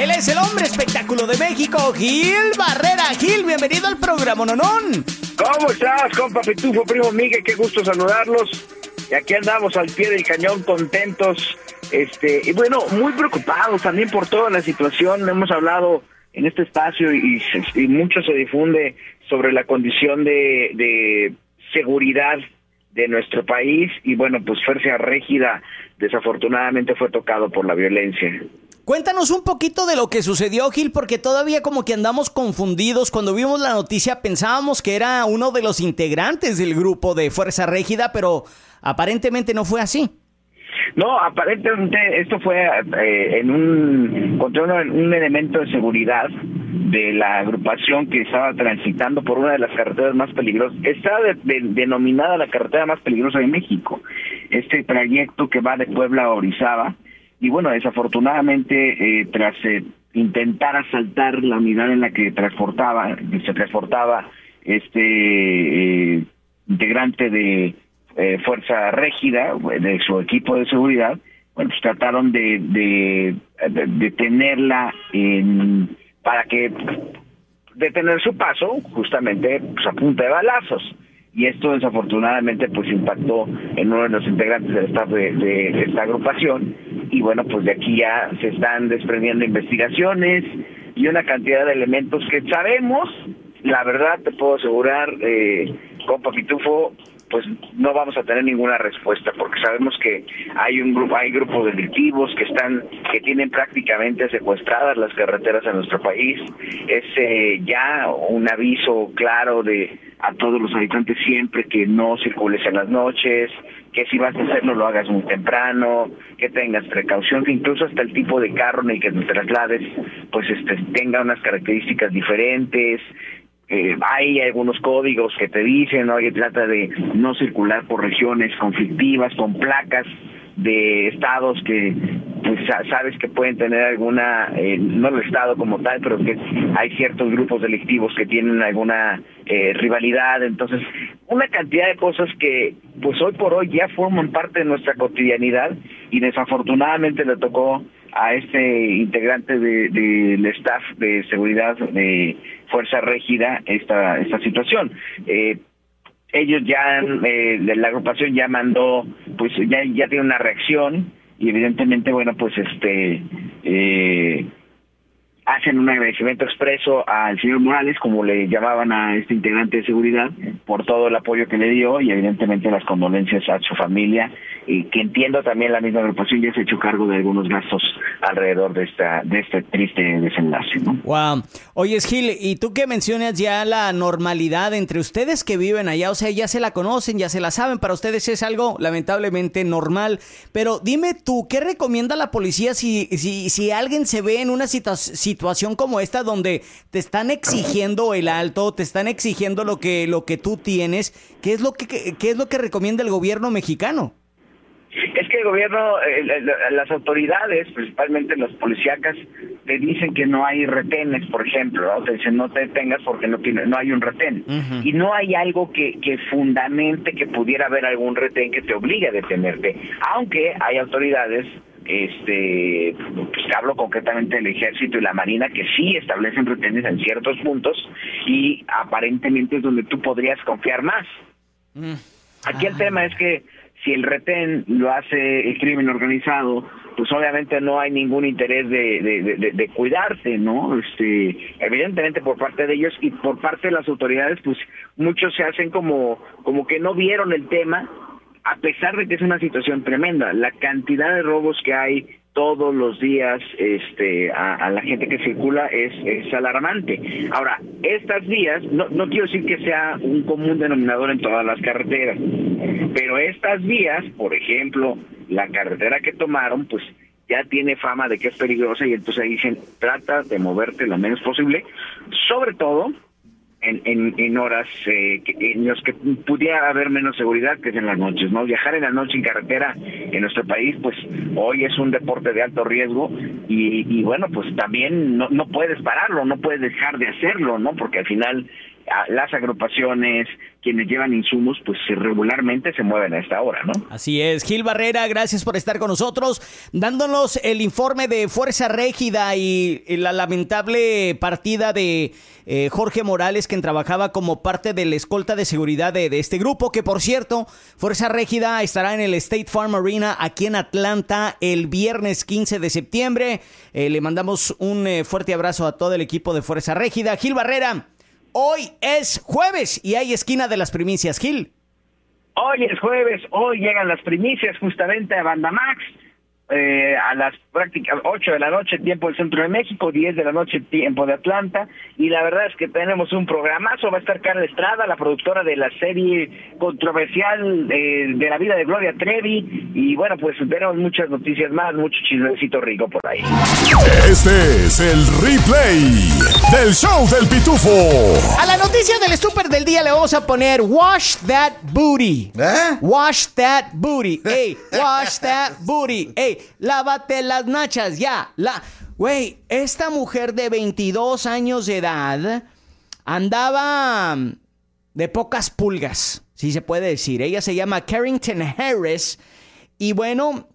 Él es el hombre espectáculo de México, Gil Barrera. Gil, bienvenido al programa Nonón. ¿Cómo estás, compa Pitufo, primo Miguel? Qué gusto saludarlos. Y aquí andamos al pie del cañón, contentos. Este, y bueno, muy preocupados también por toda la situación. Hemos hablado en este espacio y, y mucho se difunde sobre la condición de, de seguridad de nuestro país. Y bueno, pues Fuerza Régida desafortunadamente fue tocado por la violencia. Cuéntanos un poquito de lo que sucedió, Gil, porque todavía como que andamos confundidos. Cuando vimos la noticia pensábamos que era uno de los integrantes del grupo de Fuerza Régida, pero aparentemente no fue así. No, aparentemente esto fue eh, en un control, un elemento de seguridad de la agrupación que estaba transitando por una de las carreteras más peligrosas. Está denominada la carretera más peligrosa de México. Este trayecto que va de Puebla a Orizaba y bueno, desafortunadamente, eh, tras eh, intentar asaltar la unidad en la que transportaba, se transportaba este eh, integrante de Fuerza Régida, de su equipo de seguridad, bueno, pues trataron de, de, detenerla en, para que detener su paso justamente pues, a punta de balazos. Y esto desafortunadamente pues impactó en uno de los integrantes del staff de, esta agrupación y bueno pues de aquí ya se están desprendiendo investigaciones y una cantidad de elementos que sabemos la verdad te puedo asegurar eh, compa Pitufo pues no vamos a tener ninguna respuesta porque sabemos que hay un grupo hay grupos delictivos que están que tienen prácticamente secuestradas las carreteras en nuestro país. Es eh, ya un aviso claro de a todos los habitantes siempre que no circules en las noches que si vas a hacerlo lo hagas muy temprano, que tengas precaución, que incluso hasta el tipo de carro en el que te traslades, pues este, tenga unas características diferentes, eh, hay algunos códigos que te dicen, oye, trata de no circular por regiones conflictivas, con placas de estados que pues sabes que pueden tener alguna, eh, no el estado como tal, pero que hay ciertos grupos delictivos que tienen alguna eh, rivalidad, entonces una cantidad de cosas que pues hoy por hoy ya forman parte de nuestra cotidianidad y desafortunadamente le tocó a este integrante del de, staff de seguridad de Fuerza Régida esta, esta situación. Eh, ellos ya, eh, la agrupación ya mandó, pues ya, ya tiene una reacción y evidentemente, bueno, pues este, eh, hacen un agradecimiento expreso al señor Morales, como le llamaban a este integrante de seguridad, por todo el apoyo que le dio y evidentemente las condolencias a su familia y que entiendo también la misma agrupación ya se ha hecho cargo de algunos gastos alrededor de esta de este triste desenlace. ¿no? Wow. Oye, Gil, y tú que mencionas ya la normalidad entre ustedes que viven allá, o sea, ya se la conocen, ya se la saben, para ustedes es algo lamentablemente normal, pero dime tú, ¿qué recomienda la policía si, si, si alguien se ve en una situación como esta donde te están exigiendo el alto, te están exigiendo lo que, lo que tú tienes? ¿Qué es lo que, qué es lo que recomienda el gobierno mexicano? Es que el gobierno, eh, las autoridades, principalmente las policíacas, te dicen que no hay retenes, por ejemplo, ¿no? te dicen no te detengas porque no tiene, no hay un retén. Y no hay algo que, que fundamente que pudiera haber algún retén que te obligue a detenerte. Aunque hay autoridades este pues hablo concretamente del ejército y la marina que sí establecen retenes en ciertos puntos y aparentemente es donde tú podrías confiar más. Mm. Aquí el tema es que si el retén lo hace el crimen organizado, pues obviamente no hay ningún interés de, de, cuidarse, ¿no? Este, evidentemente por parte de ellos y por parte de las autoridades, pues muchos se hacen como, como que no vieron el tema, a pesar de que es una situación tremenda. La cantidad de robos que hay todos los días este, a, la gente que circula es, es, alarmante. Ahora, estas vías, no, no quiero decir que sea un común denominador en todas las carreteras, pero estas vías, por ejemplo, la carretera que tomaron, pues ya tiene fama de que es peligrosa y entonces dicen, trata de moverte lo menos posible, sobre todo en, en, horas eh, en las que pudiera haber menos seguridad que es en las noches, ¿no? Viajar en la noche en carretera en nuestro país, pues hoy es un deporte de alto riesgo y, y bueno, pues también no, no puedes pararlo, no puedes dejar de hacerlo, ¿no? Porque al final las agrupaciones, quienes llevan insumos, pues regularmente se mueven a esta hora, ¿no? Así es. Gil Barrera, gracias por estar con nosotros, dándonos el informe de Fuerza Régida y la lamentable partida de eh, Jorge Morales, quien trabajaba como parte de la escolta de seguridad de, este grupo, que por cierto, Fuerza Régida estará en el State Farm Arena aquí en Atlanta el viernes 15 de septiembre. Eh, le mandamos un eh, fuerte abrazo a todo el equipo de Fuerza Régida. Gil Barrera. Hoy es jueves y hay esquina de las primicias, Gil. Hoy es jueves, hoy llegan las primicias justamente a Banda Max eh, a las prácticas 8 de la noche tiempo del centro de México, 10 de la noche tiempo de Atlanta y la verdad es que tenemos un programazo, va a estar Carla Estrada, la productora de la serie controversial eh, de la vida de Gloria Trevi y bueno pues tenemos muchas noticias más, mucho chismecito rico por ahí. Este es el replay del show del pitufo. A la noticia del super del día le vamos a poner wash that booty. ¿Eh? Wash that booty. Hey, wash that booty. Hey, lávate las nachas, ya. La... Güey, esta mujer de 22 años de edad andaba mm, de pocas pulgas, si se puede decir. Ella se llama Carrington Harris y bueno,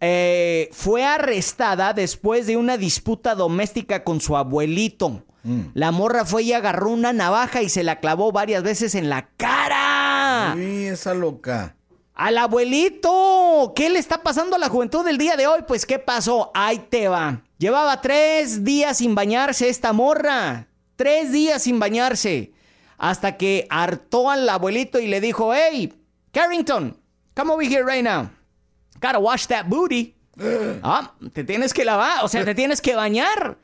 eh, fue arrestada después de una disputa doméstica con su abuelito. Mm. La morra fue y agarró una navaja y se la clavó varias veces en la cara. Uy, esa loca. Al abuelito, ¿qué le está pasando a la juventud del día de hoy? Pues, ¿qué pasó? Ahí te va. Llevaba tres días sin bañarse esta morra. Tres días sin bañarse. Hasta que hartó al abuelito y le dijo, hey, Carrington, come over here right now. Gotta wash that booty. Ah, te tienes que lavar, o sea, te tienes que bañar.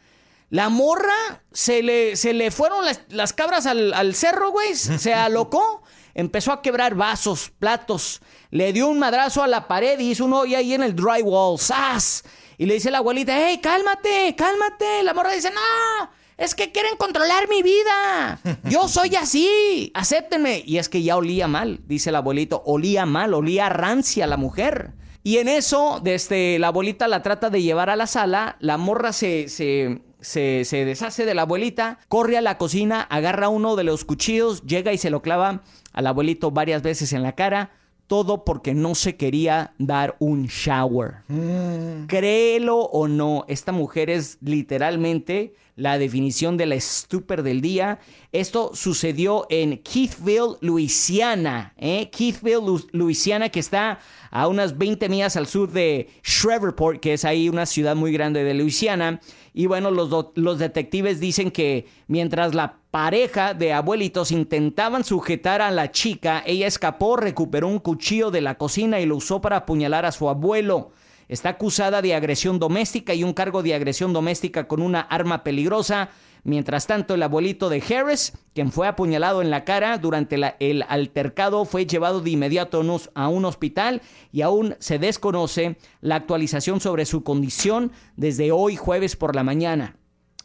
La morra se le, se le fueron las, cabras al, al cerro, güey. Se alocó empezó a quebrar vasos, platos, le dio un madrazo a la pared y hizo un hoyo ahí en el drywall, ¡zas! Y le dice la abuelita, hey, cálmate, cálmate. La morra dice, no, es que quieren controlar mi vida. Yo soy así, acéptenme. Y es que ya olía mal, dice el abuelito, olía mal, olía rancia la mujer. Y en eso, desde la abuelita la trata de llevar a la sala, la morra se, se, se, se deshace de la abuelita, corre a la cocina, agarra uno de los cuchillos, llega y se lo clava al abuelito varias veces en la cara, todo porque no se quería dar un shower. Mm. Créelo o no, esta mujer es literalmente la definición de la estúper del día. Esto sucedió en Keithville, Luisiana. ¿eh? Keithville, Luisiana, que está a unas 20 millas al sur de Shreveport, que es ahí una ciudad muy grande de Luisiana. Y bueno, los, los detectives dicen que mientras la pareja de abuelitos intentaban sujetar a la chica, ella escapó, recuperó un cuchillo de la cocina y lo usó para apuñalar a su abuelo. Está acusada de agresión doméstica y un cargo de agresión doméstica con una arma peligrosa. Mientras tanto, el abuelito de Harris, quien fue apuñalado en la cara durante el altercado, fue llevado de inmediato a un hospital y aún se desconoce la actualización sobre su condición desde hoy jueves por la mañana.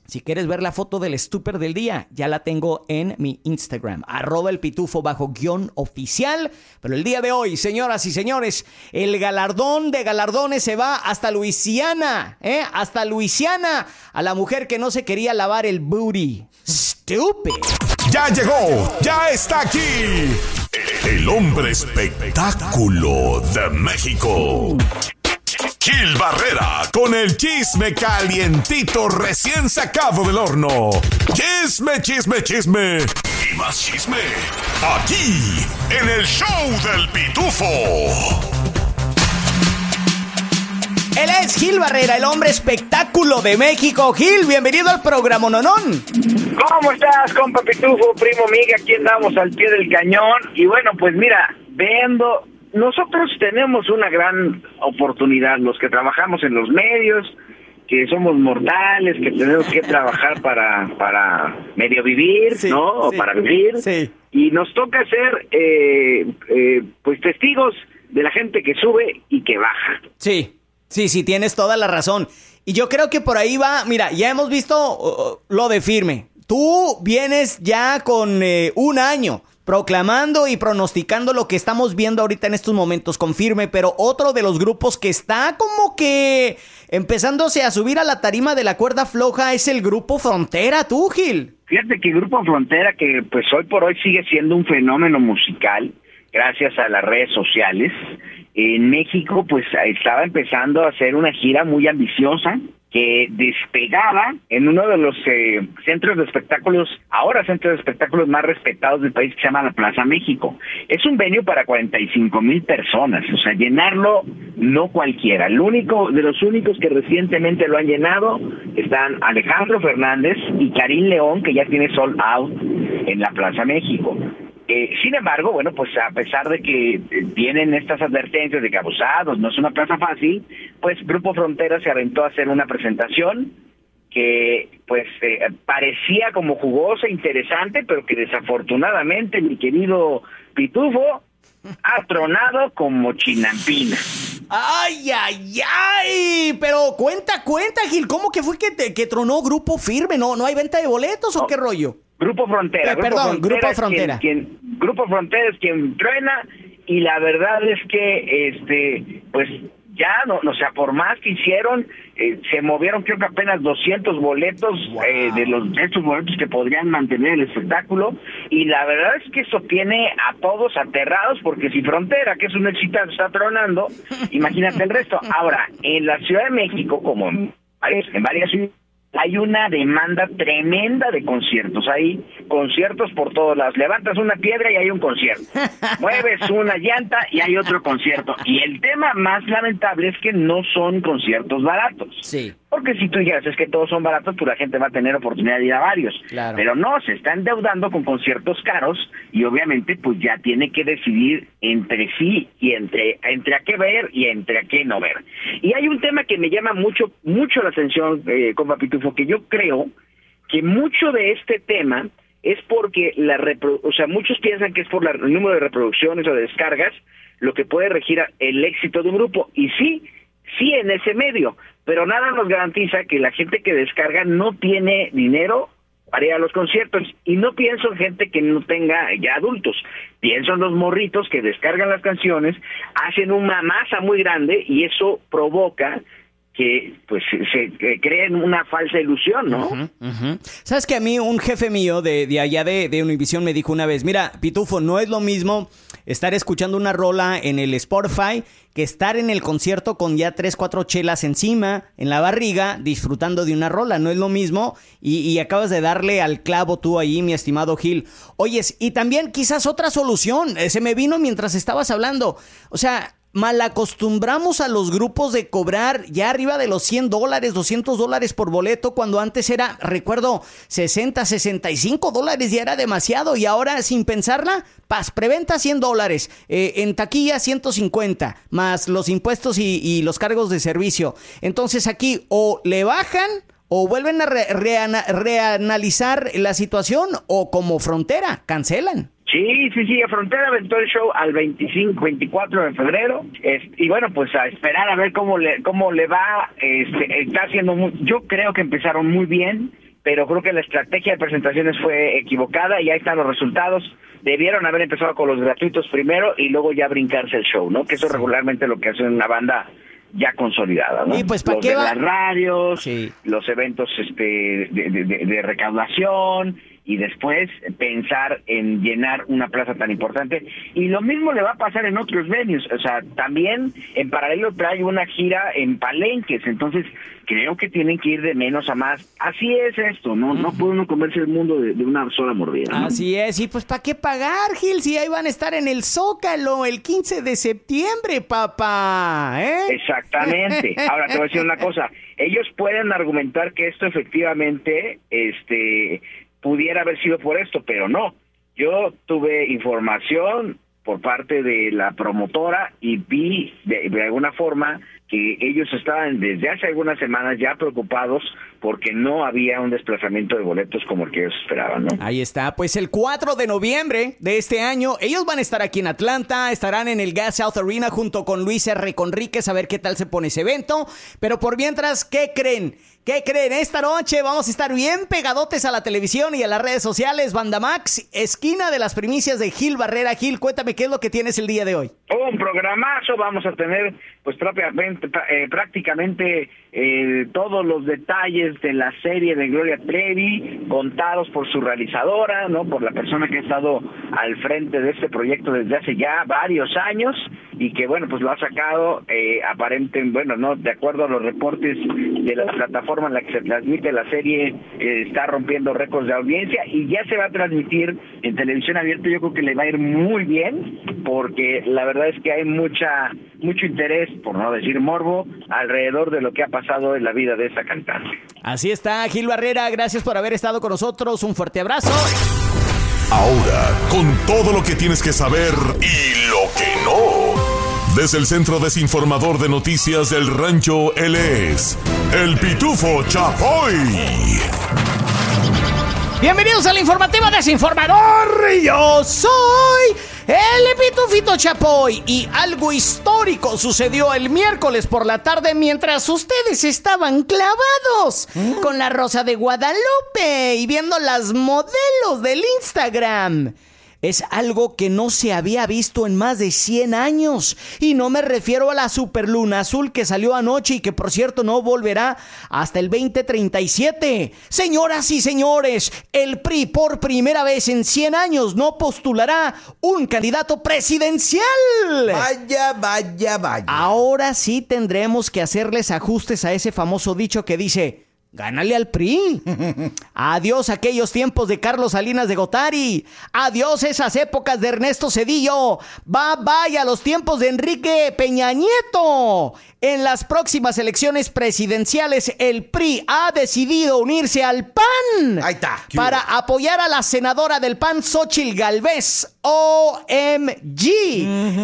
Si quieres ver la foto del estúper del día, ya la tengo en mi Instagram, arroba el pitufo bajo guion oficial. Pero el día de hoy, señoras y señores, el galardón de galardones se va hasta Luisiana, ¿eh? Hasta Luisiana, a la mujer que no se quería lavar el booty. Stupid. Ya llegó, ya está aquí. El hombre espectáculo de México. Gil Barrera con el chisme calientito recién sacado del horno. Chisme, chisme, chisme. Y más chisme. Aquí, en el show del pitufo. Él es Gil Barrera, el hombre espectáculo de México. Gil, bienvenido al programa Nonón. ¿Cómo estás, compa Pitufo, primo amiga? Aquí andamos al pie del cañón. Y bueno, pues mira, viendo, nosotros tenemos una gran oportunidad, los que trabajamos en los medios, que somos mortales, que tenemos que trabajar para, para medio vivir, ¿no? para vivir. Sí. Y nos toca ser, eh, eh, pues, testigos de la gente que sube y que baja. Sí, sí, sí, tienes toda la razón. Y yo creo que por ahí va, mira, ya hemos visto uh, uh, lo de firme. Tú vienes ya con eh, un año proclamando y pronosticando lo que estamos viendo ahorita en estos momentos con firme, pero otro de los grupos que está como que empezándose a subir a la tarima de la cuerda floja es el grupo Frontera, tú, Gil. Fíjate que el grupo Frontera, que pues hoy por hoy sigue siendo un fenómeno musical, gracias a las redes sociales, en México pues estaba empezando a hacer una gira muy ambiciosa que despegaba en uno de los eh, centros de espectáculos, ahora centros de espectáculos más respetados del país que se llama la Plaza México. Es un venio para 45 mil personas, o sea, llenarlo no cualquiera. El único, de los únicos que recientemente lo han llenado están Alejandro Fernández y Karim León, que ya tiene sold out en la Plaza México. Eh, sin embargo, bueno, pues a pesar de que tienen estas advertencias de que abusados no es una plaza fácil, pues Grupo Frontera se aventó a hacer una presentación que pues eh, parecía como jugosa, interesante, pero que desafortunadamente mi querido Pitufo ha tronado como chinampina. ¡Ay, ay, ay! Pero cuenta, cuenta, Gil, ¿cómo que fue que, que tronó Grupo Firme? ¿No, ¿No hay venta de boletos o qué rollo? Grupo Frontera. Eh, perdón, Grupo Frontera. Quien, Grupo Frontera es quien truena y la verdad es que, este, pues ya, no, o sea, por más que hicieron, eh, se movieron creo que apenas 200 boletos eh, de los de estos boletos que podrían mantener el espectáculo y la verdad es que eso tiene a todos aterrados porque si Frontera, que es un éxito, está tronando, imagínate el resto. Ahora, en la Ciudad de México, como en varias ciudades, hay una demanda tremenda de conciertos. Hay conciertos por todos lados. Levantas una piedra y hay un concierto. Mueves una llanta y hay otro concierto. Y el tema más lamentable es que no son conciertos baratos. Sí. Porque si tú dijeras es que todos son baratos, pues la gente va a tener oportunidad de ir a varios. Pero no, se está endeudando con conciertos caros y obviamente pues ya tiene que decidir entre sí y entre, entre a qué ver y entre a qué no ver. Y hay un tema que me llama mucho, mucho la atención, eh, con Papitufo, que yo creo que mucho de este tema es porque la o sea, muchos piensan que es por el número de reproducciones o de descargas lo que puede regir el éxito de un grupo. Y sí, sí en ese medio, pero nada nos garantiza que la gente que descarga no tiene dinero para ir a los conciertos. Y no pienso en gente que no tenga ya adultos, pienso en los morritos que descargan las canciones, hacen una masa muy grande y eso provoca que pues se creen una falsa ilusión, ¿no? Sabes que a mí un jefe mío de, de allá de, de Univision me dijo una vez, mira, Pitufo, no es lo mismo estar escuchando una rola en el Spotify que estar en el concierto con ya tres, cuatro chelas encima, en la barriga, disfrutando de una rola. No es lo mismo. Y, y acabas de darle al clavo tú ahí, mi estimado Gil. Oyes, y también quizás otra solución. Eh, se me vino mientras estabas hablando. O sea, malacostumbramos a los grupos de cobrar ya arriba de los 100 dólares, 200 dólares por boleto, cuando antes era, recuerdo, 60, 65 dólares ya era demasiado y ahora sin pensarla, paz, preventa 100 dólares, eh, en taquilla 150, más los impuestos y, los cargos de servicio. Entonces aquí o le bajan o vuelven a reanalizar la situación o como frontera, cancelan. Sí, sí, sí, a Frontera aventó el show al 25, 24 de febrero. y bueno, pues a esperar a ver cómo le, cómo le va. Este, está haciendo muy, yo creo que empezaron muy bien, pero creo que la estrategia de presentaciones fue equivocada y ahí están los resultados. Debieron haber empezado con los gratuitos primero y luego ya brincarse el show, ¿no? Que eso regularmente lo que hace una banda ya consolidada, ¿no? Y pues para qué las radios, los eventos este de recaudación y después pensar en llenar una plaza tan importante. Y lo mismo le va a pasar en otros venues. O sea, también en paralelo trae una gira en palenques. Entonces, creo que tienen que ir de menos a más. Así es esto, ¿no? No puede uno comerse el mundo de, una sola mordida. Así es. Y pues, ¿para qué pagar, Gil? Si ahí van a estar en el Zócalo el 15 de septiembre, papá. ¿eh? Exactamente. Ahora te voy a decir una cosa. Ellos pueden argumentar que esto efectivamente, este pudiera haber sido por esto, pero no. Yo tuve información por parte de la promotora y vi de, alguna forma que ellos estaban desde hace algunas semanas ya preocupados porque no había un desplazamiento de boletos como el que ellos esperaban, ¿no? Ahí está, pues el 4 de noviembre de este año, ellos van a estar aquí en Atlanta, estarán en el Gas South Arena junto con Luis R. Conríquez a ver qué tal se pone ese evento, pero por mientras, ¿qué creen? ¿Qué creen? Esta noche vamos a estar bien pegadotes a la televisión y a las redes sociales. Banda Max, esquina de las primicias de Gil Barrera. Gil, cuéntame qué es lo que tienes el día de hoy. Un programazo, vamos a tener pues eh, prácticamente eh, todos los detalles de la serie de Gloria Trevi contados por su realizadora, ¿no? Por la persona que ha estado al frente de este proyecto desde hace ya varios años y que bueno, pues lo ha sacado eh, aparente, bueno, no, de acuerdo a los reportes de la plataforma en la que se transmite la serie, eh, está rompiendo récords de audiencia y ya se va a transmitir en televisión abierta, yo creo que le va a ir muy bien porque la verdad es que hay mucha mucho interés, por no decir morbo, alrededor de lo que ha pasado en la vida de esa cantante. Así está, Gil Barrera, gracias por haber estado con nosotros, un fuerte abrazo. Ahora, con todo lo que tienes que saber y lo que no. Desde el Centro Desinformador de Noticias del Rancho, él es el Pitufo Chapoy. Bienvenidos al informativo desinformador. Yo soy el Pitufito Chapoy. Y algo histórico sucedió el miércoles por la tarde mientras ustedes estaban clavados con la Rosa de Guadalupe y viendo las modelos del Instagram es algo que no se había visto en más de 100 años. Y no me refiero a la superluna azul que salió anoche y que por cierto no volverá hasta el 2037. Señoras y señores, el PRI por primera vez en 100 años no postulará un candidato presidencial. Vaya, vaya, vaya. Ahora sí tendremos que hacerles ajustes a ese famoso dicho que dice... Gánale al PRI. Adiós aquellos tiempos de Carlos Salinas de Gotari. Adiós esas épocas de Ernesto Cedillo. Va, vaya los tiempos de Enrique Peña Nieto. En las próximas elecciones presidenciales, el PRI ha decidido unirse al PAN. Ahí está. Para apoyar a la senadora del PAN, Xochil Galvez. OMG.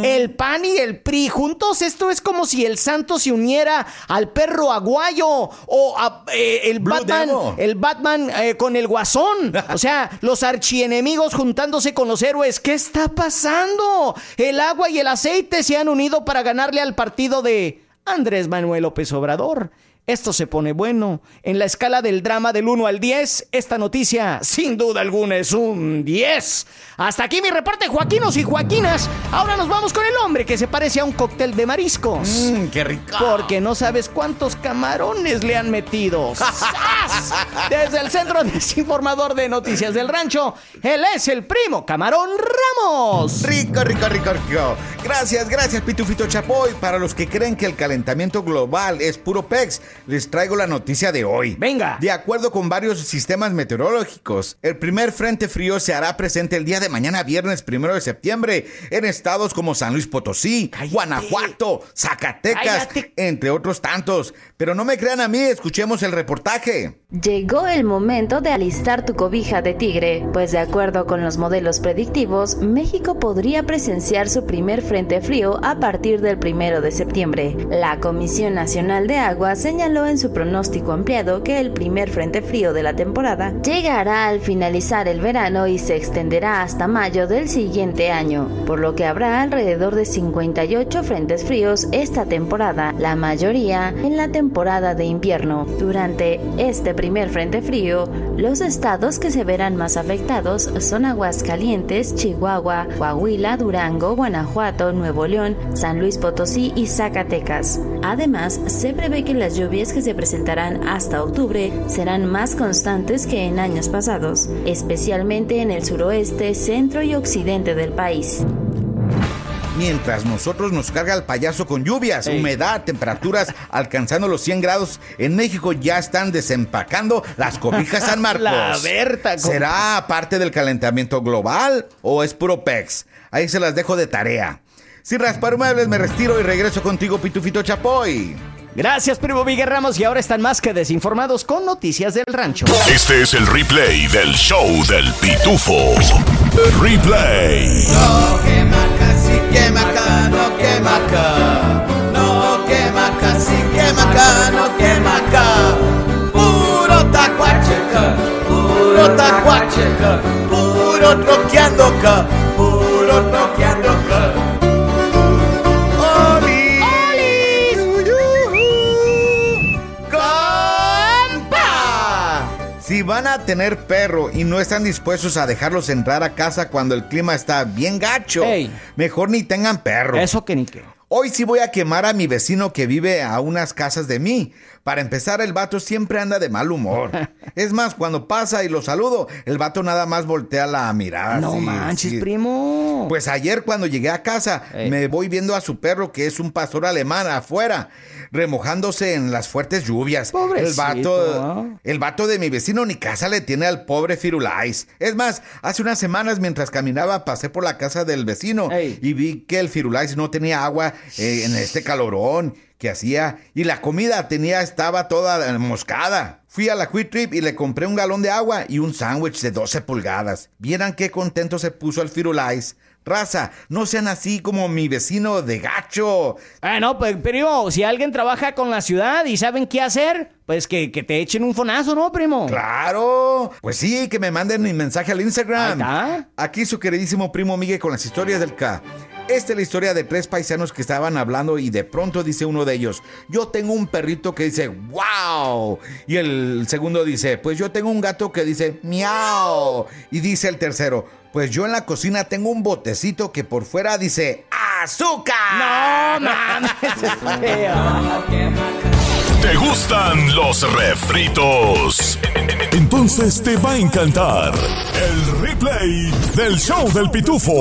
El PAN y el PRI juntos. Esto es como si el santo se uniera al perro aguayo o eh, el, Batman, el Batman. Eh, con el guasón. O sea, los archienemigos juntándose con los héroes. ¿Qué está pasando? El agua y el aceite se han unido para ganarle al partido de Andrés Manuel López Obrador. Esto se pone bueno. En la escala del drama del 1 al 10, esta noticia sin duda alguna es un 10. Hasta aquí mi reporte, Joaquinos y Joaquinas. Ahora nos vamos con el hombre que se parece a un cóctel de mariscos. Mmm, qué rico. Porque no sabes cuántos camarones le han metido. Desde el Centro Desinformador de Noticias del Rancho, él es el primo Camarón Ramos. Rico, rico, rico, rico. Gracias, gracias, Pitufito Chapoy. Para los que creen que el calentamiento global es puro pex, les traigo la noticia de hoy. Venga. De acuerdo con varios sistemas meteorológicos, el primer frente frío se hará presente el día de mañana, viernes primero de septiembre, en estados como San Luis Potosí, Guanajuato, Zacatecas, entre otros tantos. Pero no me crean a mí, escuchemos el reportaje. Llegó el momento de alistar tu cobija de tigre, pues de acuerdo con los modelos predictivos, México podría presenciar su primer frente frío a partir del primero de septiembre. La Comisión Nacional de Agua señaló en su pronóstico ampliado que el primer frente frío de la temporada llegará al finalizar el verano y se extenderá hasta mayo del siguiente año, por lo que habrá alrededor de 58 frentes fríos esta temporada, la mayoría en la temporada de invierno. Durante este primer primer frente frío, los estados que se verán más afectados son Aguascalientes, Chihuahua, Coahuila, Durango, Guanajuato, Nuevo León, San Luis Potosí y Zacatecas. Además, se prevé que las lluvias que se presentarán hasta octubre serán más constantes que en años pasados, especialmente en el suroeste, centro y occidente del país. Mientras nosotros nos carga el payaso con lluvias, humedad, temperaturas alcanzando los 100 grados, en México ya están desempacando las cobijas San Marcos. La Berta. ¿Será parte del calentamiento global o es puro pex? Ahí se las dejo de tarea. Sin raspar muebles me retiro y regreso contigo, Pitufito Chapoy. Gracias, primo Miguel Ramos. Y ahora están más que desinformados con noticias del rancho. Este es el replay del show del Pitufo. Replay. Quema acá, no quema acá. No quema casi quema acá, no quema acá. Puro tacuacheca, puro tacuacheca, puro troqueando puro troqueando van a tener perro y no están dispuestos a dejarlos entrar a casa cuando el clima está bien gacho, Ey. mejor ni tengan perro. Eso que ni qué. Hoy sí voy a quemar a mi vecino que vive a unas casas de mí. Para empezar, el vato siempre anda de mal humor. Es más, cuando pasa y lo saludo, el vato nada más voltea la mirada. no así, manches, sí. primo. Pues ayer cuando llegué a casa, Ey. me voy viendo a su perro que es un pastor alemán afuera, remojándose en las fuertes lluvias. Pobrecito, el vato, el vato de mi vecino ni casa le tiene al pobre Firulais. Es más, hace unas semanas mientras caminaba pasé por la casa del vecino Ey. y vi que el Firulais no tenía agua eh, en este calorón que hacía y la comida tenía estaba toda moscada. Fui a la Quick Trip y le compré un galón de agua y un sándwich de 12 pulgadas. Vieran qué contento se puso el Firulais. Raza, no sean así como mi vecino de gacho. Ah, no, pues, primo, si alguien trabaja con la ciudad y saben qué hacer, pues que, que te echen un fonazo, ¿no, primo? Claro. Pues sí, que me manden mi mensaje al Instagram. Aquí su queridísimo primo Miguel con las historias del K. Esta es la historia de tres paisanos que estaban hablando y de pronto dice uno de ellos, yo tengo un perrito que dice, wow. Y el segundo dice, pues yo tengo un gato que dice, miau. Y dice el tercero, pues yo en la cocina tengo un botecito que por fuera dice, azúcar. No, mames. ¿Te gustan los refritos? Entonces te va a encantar el replay del show del pitufo.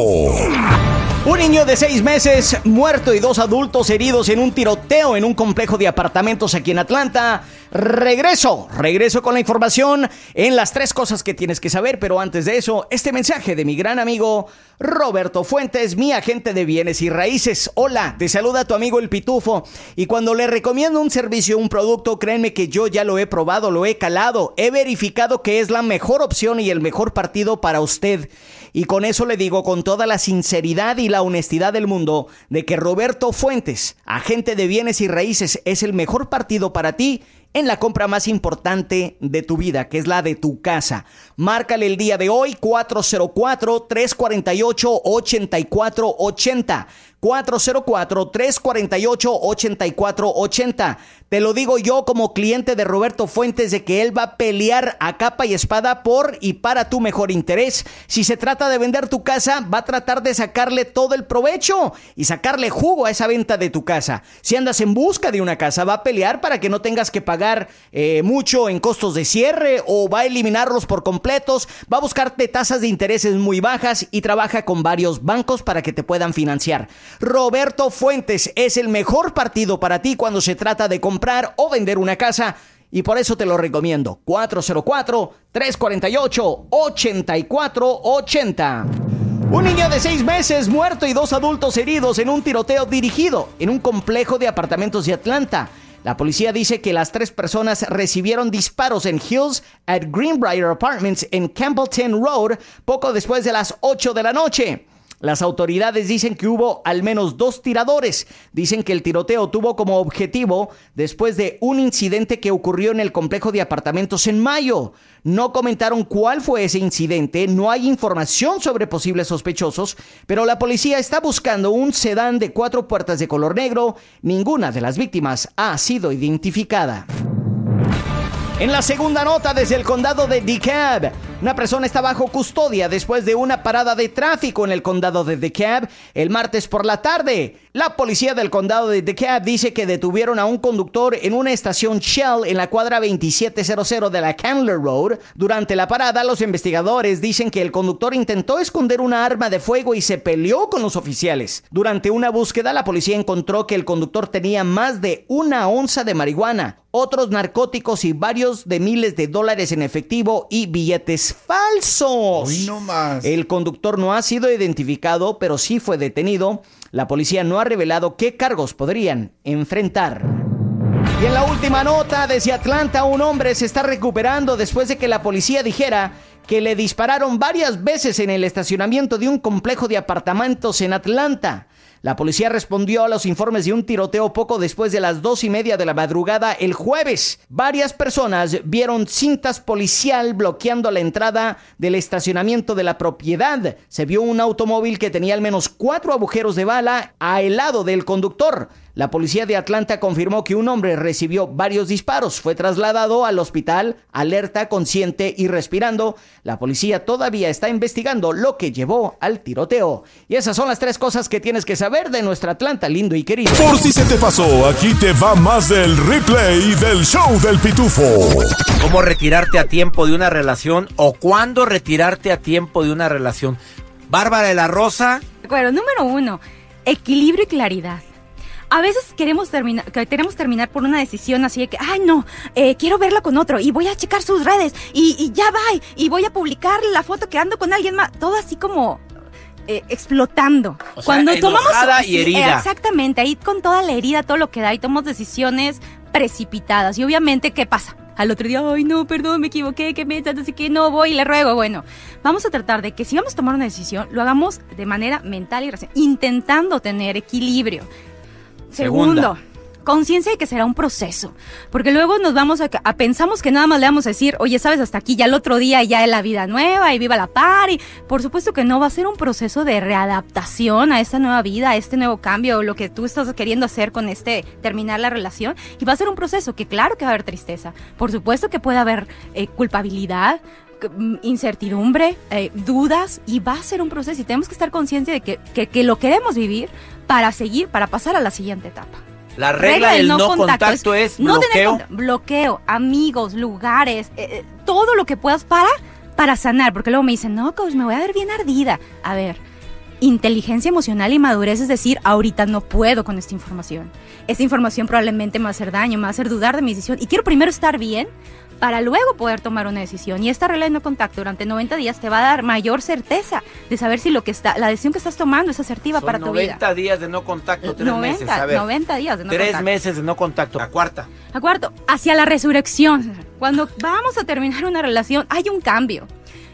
Un niño de seis meses muerto y dos adultos heridos en un tiroteo en un complejo de apartamentos aquí en Atlanta. Regreso, regreso con la información en las tres cosas que tienes que saber, pero antes de eso, este mensaje de mi gran amigo Roberto Fuentes, mi agente de bienes y raíces. Hola, te saluda tu amigo el Pitufo. Y cuando le recomiendo un servicio, un producto, créanme que yo ya lo he probado, lo he calado, he verificado que es la mejor opción y el mejor partido para usted. Y con eso le digo con toda la sinceridad y la honestidad del mundo de que Roberto Fuentes, agente de bienes y raíces, es el mejor partido para ti en la compra más importante de tu vida, que es la de tu casa. Márcale el día de hoy 404-348-8480. 404-348-8480. Te lo digo yo como cliente de Roberto Fuentes de que él va a pelear a capa y espada por y para tu mejor interés. Si se trata de vender tu casa, va a tratar de sacarle todo el provecho y sacarle jugo a esa venta de tu casa. Si andas en busca de una casa, va a pelear para que no tengas que pagar eh, mucho en costos de cierre o va a eliminarlos por completos. Va a buscarte tasas de intereses muy bajas y trabaja con varios bancos para que te puedan financiar. Roberto Fuentes es el mejor partido para ti cuando se trata de comprar o vender una casa. Y por eso te lo recomiendo. 404-348-8480. Un niño de seis meses muerto y dos adultos heridos en un tiroteo dirigido en un complejo de apartamentos de Atlanta. La policía dice que las tres personas recibieron disparos en Hills at Greenbrier Apartments en Campbellton Road poco después de las 8 de la noche. Las autoridades dicen que hubo al menos dos tiradores. Dicen que el tiroteo tuvo como objetivo después de un incidente que ocurrió en el complejo de apartamentos en mayo. No comentaron cuál fue ese incidente, no hay información sobre posibles sospechosos, pero la policía está buscando un sedán de cuatro puertas de color negro. Ninguna de las víctimas ha sido identificada. En la segunda nota desde el condado de DeKalb, una persona está bajo custodia después de una parada de tráfico en el condado de DeKalb el martes por la tarde. La policía del condado de DeKalb dice que detuvieron a un conductor en una estación Shell en la cuadra 2700 de la Candler Road. Durante la parada, los investigadores dicen que el conductor intentó esconder una arma de fuego y se peleó con los oficiales. Durante una búsqueda, la policía encontró que el conductor tenía más de una onza de marihuana, otros narcóticos y varios de miles de dólares en efectivo y billetes falsos. no más. El conductor no ha sido identificado, pero sí fue detenido. La policía no ha revelado qué cargos podrían enfrentar. Y en la última nota, desde Atlanta, un hombre se está recuperando después de que la policía dijera que le dispararon varias veces en el estacionamiento de un complejo de apartamentos en Atlanta. La policía respondió a los informes de un tiroteo poco después de las dos y media de la madrugada el jueves. Varias personas vieron cintas policial bloqueando la entrada del estacionamiento de la propiedad. Se vio un automóvil que tenía al menos cuatro agujeros de bala a el lado del conductor. La policía de Atlanta confirmó que un hombre recibió varios disparos. Fue trasladado al hospital, alerta, consciente y respirando. La policía todavía está investigando lo que llevó al tiroteo. Y esas son las tres cosas que tienes que saber de nuestra Atlanta lindo y querido. Por si se te pasó, aquí te va más del replay del show del pitufo. ¿Cómo retirarte a tiempo de una relación o cuándo retirarte a tiempo de una relación? Bárbara de la Rosa. Bueno, número uno, equilibrio y claridad a veces queremos terminar, queremos terminar por una decisión así de que, ay no, eh, quiero verla con otro y voy a checar sus redes y, ya va y voy a publicar la foto que ando con alguien más, todo así como eh, explotando. Cuando tomamos y herida. exactamente, ahí con toda la herida, todo lo que da y tomamos decisiones precipitadas y obviamente qué pasa. Al otro día, ay no, perdón, me equivoqué, que me así que no voy y le ruego. Bueno, vamos a tratar de que si vamos a tomar una decisión, lo hagamos de manera mental y racional, intentando tener equilibrio. Segundo, conciencia de que será un proceso. Porque luego nos vamos a, pensamos que nada más le vamos a decir, oye, sabes, hasta aquí ya el otro día ya es la vida nueva y viva la par. Y por supuesto que no va a ser un proceso de readaptación a esta nueva vida, a este nuevo cambio, lo que tú estás queriendo hacer con este terminar la relación. Y va a ser un proceso que claro que va a haber tristeza. Por supuesto que puede haber eh, culpabilidad, incertidumbre, eh, dudas y va a ser un proceso y tenemos que estar conscientes de que, que lo queremos vivir para seguir, para pasar a la siguiente etapa. La regla, del no, contacto, es, bloqueo. bloqueo, amigos, lugares, eh, eh, todo lo que puedas para, para sanar. Porque luego me dicen, no, coach, me voy a ver bien ardida. A ver, inteligencia emocional y madurez es decir, ahorita no puedo con esta información. Esta información probablemente me va a hacer daño, me va a hacer dudar de mi decisión. Y quiero primero estar bien para luego poder tomar una decisión. Y esta regla de no contacto durante 90 días te va a dar mayor certeza de saber si lo que está, la decisión que estás tomando es asertiva para tu vida. 90 días de no contacto, tres 90, meses. A ver, 90 días de no tres meses de no contacto. La cuarta. La cuarta, hacia la resurrección. Cuando vamos a terminar una relación, hay un cambio.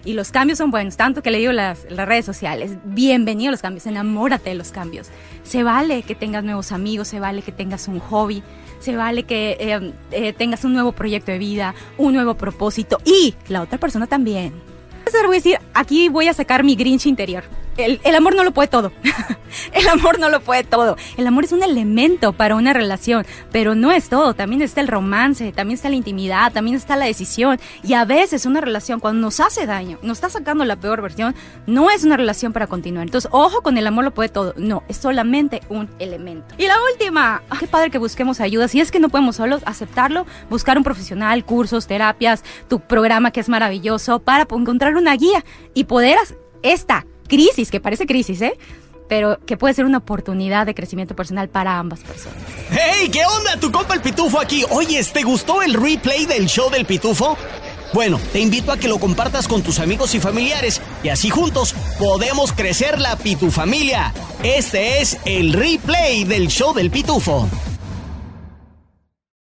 Y los cambios son buenos, tanto que le digo las, las redes sociales, bienvenido a los cambios, enamórate de los cambios. Se vale que tengas nuevos amigos, se vale que tengas un hobby, se vale que eh, eh, tengas un nuevo proyecto de vida, un nuevo propósito y la otra persona también. Voy a decir, aquí voy a sacar mi Grinch interior el, amor no lo puede todo. el amor no lo puede todo. El amor es un elemento para una relación, pero no es todo. También está el romance, también está la intimidad, también está la decisión. Y a veces una relación, cuando nos hace daño, nos está sacando la peor versión, no es una relación para continuar. Entonces, ojo con el amor lo puede todo. No, es solamente un elemento. Y la última, qué padre que busquemos ayuda. Si es que no podemos solos, aceptarlo, buscar un profesional, cursos, terapias, tu programa que es maravilloso para encontrar una guía y poder esta crisis, que parece crisis, ¿eh? Pero que puede ser una oportunidad de crecimiento personal para ambas personas. ¡Hey! ¿Qué onda? Tu compa el Pitufo aquí. Oye, ¿te gustó el replay del show del Pitufo? Bueno, te invito a que lo compartas con tus amigos y familiares y así juntos podemos crecer la Pitufamilia. Este es el replay del show del Pitufo.